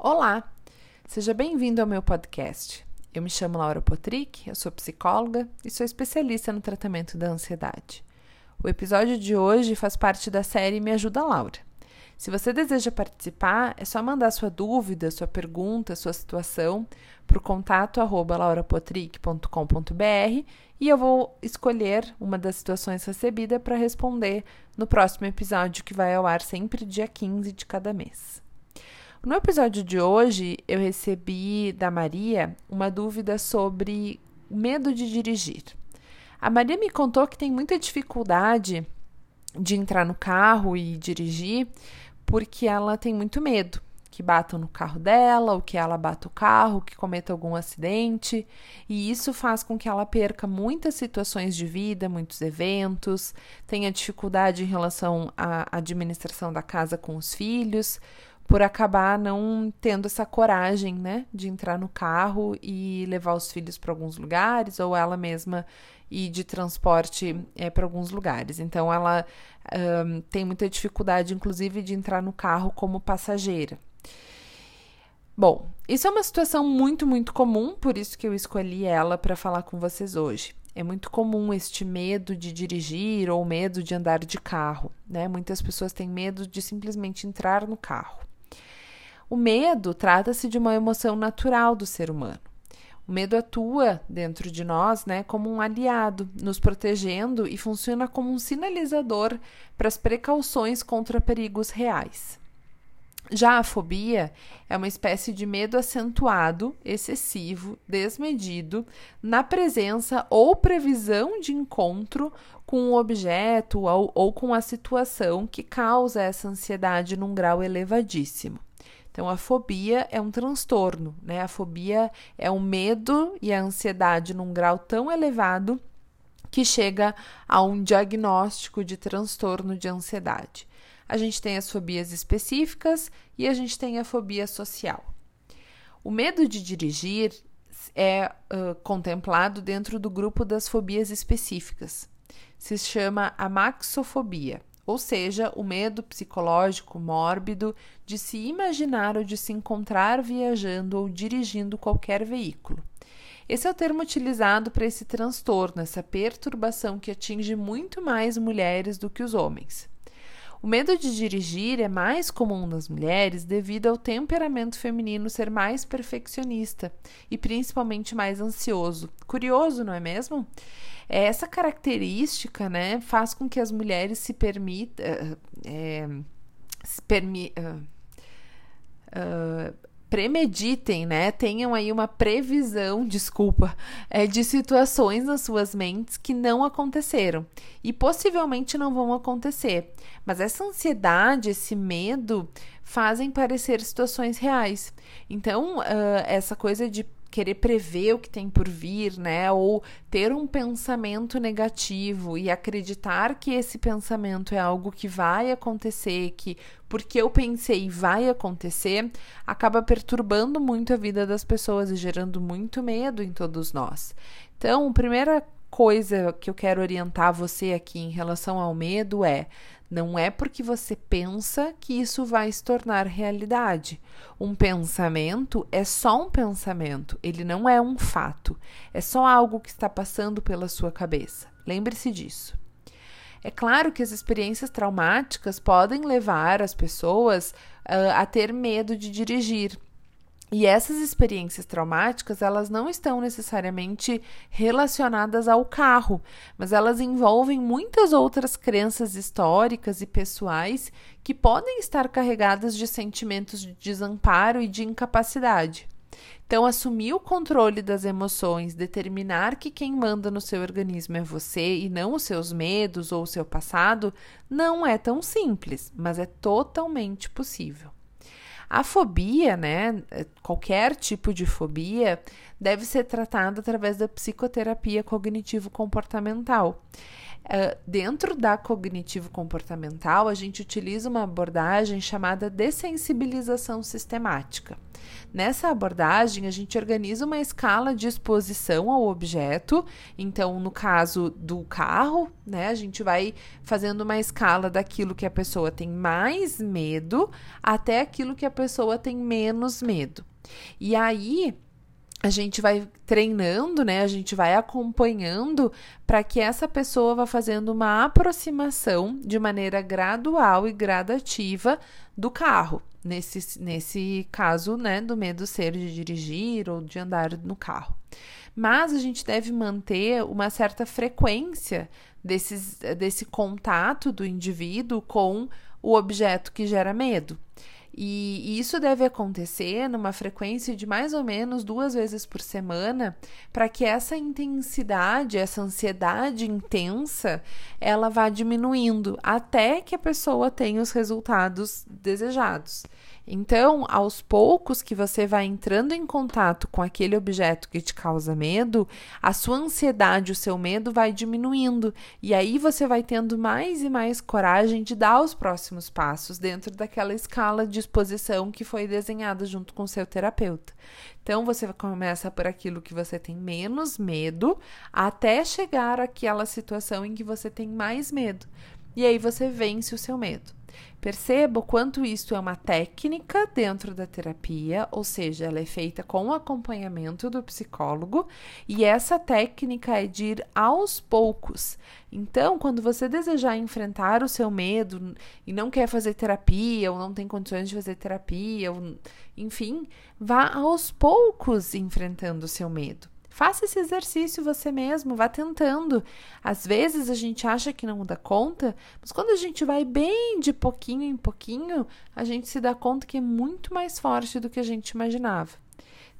Olá, seja bem-vindo ao meu podcast. Eu me chamo Laura Potrick, eu sou psicóloga e sou especialista no tratamento da ansiedade. O episódio de hoje faz parte da série Me Ajuda Laura. Se você deseja participar, é só mandar sua dúvida, sua pergunta, sua situação para o contato arroba laurapotrick.com.br e eu vou escolher uma das situações recebidas para responder no próximo episódio que vai ao ar sempre dia 15 de cada mês. No episódio de hoje, eu recebi da Maria uma dúvida sobre medo de dirigir. A Maria me contou que tem muita dificuldade de entrar no carro e dirigir porque ela tem muito medo que batam no carro dela, ou que ela bata o carro, que cometa algum acidente, e isso faz com que ela perca muitas situações de vida, muitos eventos, tenha dificuldade em relação à administração da casa com os filhos, por acabar não tendo essa coragem, né, de entrar no carro e levar os filhos para alguns lugares ou ela mesma ir de transporte é, para alguns lugares. Então, ela um, tem muita dificuldade, inclusive, de entrar no carro como passageira. Bom, isso é uma situação muito, muito comum, por isso que eu escolhi ela para falar com vocês hoje. É muito comum este medo de dirigir ou medo de andar de carro, né? Muitas pessoas têm medo de simplesmente entrar no carro. O medo trata-se de uma emoção natural do ser humano. O medo atua dentro de nós, né, como um aliado, nos protegendo e funciona como um sinalizador para as precauções contra perigos reais. Já a fobia é uma espécie de medo acentuado, excessivo, desmedido, na presença ou previsão de encontro com o um objeto ou, ou com a situação que causa essa ansiedade num grau elevadíssimo. Então, a fobia é um transtorno, né? A fobia é o medo e a ansiedade num grau tão elevado que chega a um diagnóstico de transtorno de ansiedade. A gente tem as fobias específicas e a gente tem a fobia social. O medo de dirigir é uh, contemplado dentro do grupo das fobias específicas. Se chama amaxofobia ou seja, o medo psicológico mórbido de se imaginar ou de se encontrar viajando ou dirigindo qualquer veículo. Esse é o termo utilizado para esse transtorno, essa perturbação que atinge muito mais mulheres do que os homens. O medo de dirigir é mais comum nas mulheres devido ao temperamento feminino ser mais perfeccionista e principalmente mais ansioso. Curioso, não é mesmo? É, essa característica, né, faz com que as mulheres se permitam. É, se permi, uh, uh, premeditem, né? Tenham aí uma previsão, desculpa, é, de situações nas suas mentes que não aconteceram e possivelmente não vão acontecer. Mas essa ansiedade, esse medo fazem parecer situações reais. Então, uh, essa coisa de querer prever o que tem por vir, né? Ou ter um pensamento negativo e acreditar que esse pensamento é algo que vai acontecer, que porque eu pensei vai acontecer, acaba perturbando muito a vida das pessoas e gerando muito medo em todos nós. Então, a primeira coisa que eu quero orientar você aqui em relação ao medo é não é porque você pensa que isso vai se tornar realidade. Um pensamento é só um pensamento, ele não é um fato, é só algo que está passando pela sua cabeça. Lembre-se disso. É claro que as experiências traumáticas podem levar as pessoas uh, a ter medo de dirigir, e essas experiências traumáticas, elas não estão necessariamente relacionadas ao carro, mas elas envolvem muitas outras crenças históricas e pessoais que podem estar carregadas de sentimentos de desamparo e de incapacidade. Então, assumir o controle das emoções, determinar que quem manda no seu organismo é você e não os seus medos ou o seu passado, não é tão simples, mas é totalmente possível. A fobia, né, qualquer tipo de fobia, deve ser tratada através da psicoterapia cognitivo-comportamental. Uh, dentro da cognitivo-comportamental, a gente utiliza uma abordagem chamada dessensibilização sistemática. Nessa abordagem, a gente organiza uma escala de exposição ao objeto. Então, no caso do carro, né, a gente vai fazendo uma escala daquilo que a pessoa tem mais medo até aquilo que a pessoa tem menos medo. E aí, a gente vai treinando, né? A gente vai acompanhando para que essa pessoa vá fazendo uma aproximação de maneira gradual e gradativa do carro. Nesse, nesse caso, né, do medo ser de dirigir ou de andar no carro. Mas a gente deve manter uma certa frequência desses, desse contato do indivíduo com o objeto que gera medo. E, isso deve acontecer numa frequência de mais ou menos duas vezes por semana, para que essa intensidade, essa ansiedade intensa, ela vá diminuindo até que a pessoa tenha os resultados desejados. Então, aos poucos que você vai entrando em contato com aquele objeto que te causa medo, a sua ansiedade, o seu medo vai diminuindo. E aí você vai tendo mais e mais coragem de dar os próximos passos dentro daquela escala de exposição que foi desenhada junto com o seu terapeuta. Então, você começa por aquilo que você tem menos medo, até chegar àquela situação em que você tem mais medo. E aí você vence o seu medo. Perceba o quanto isso é uma técnica dentro da terapia, ou seja, ela é feita com o acompanhamento do psicólogo, e essa técnica é de ir aos poucos. Então, quando você desejar enfrentar o seu medo e não quer fazer terapia, ou não tem condições de fazer terapia, ou, enfim, vá aos poucos enfrentando o seu medo. Faça esse exercício você mesmo, vá tentando. Às vezes a gente acha que não dá conta, mas quando a gente vai bem de pouquinho em pouquinho, a gente se dá conta que é muito mais forte do que a gente imaginava.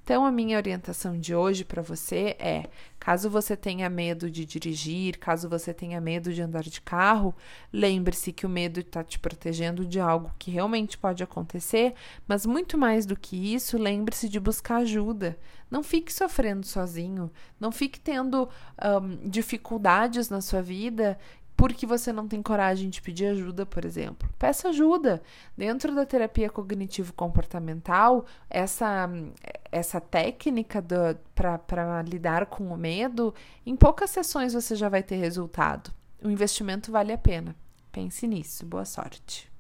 Então, a minha orientação de hoje para você é: caso você tenha medo de dirigir, caso você tenha medo de andar de carro, lembre-se que o medo está te protegendo de algo que realmente pode acontecer, mas muito mais do que isso, lembre-se de buscar ajuda. Não fique sofrendo sozinho, não fique tendo um, dificuldades na sua vida porque você não tem coragem de pedir ajuda, por exemplo. Peça ajuda. Dentro da terapia cognitivo-comportamental, essa, essa técnica para lidar com o medo, em poucas sessões você já vai ter resultado. O investimento vale a pena. Pense nisso. Boa sorte.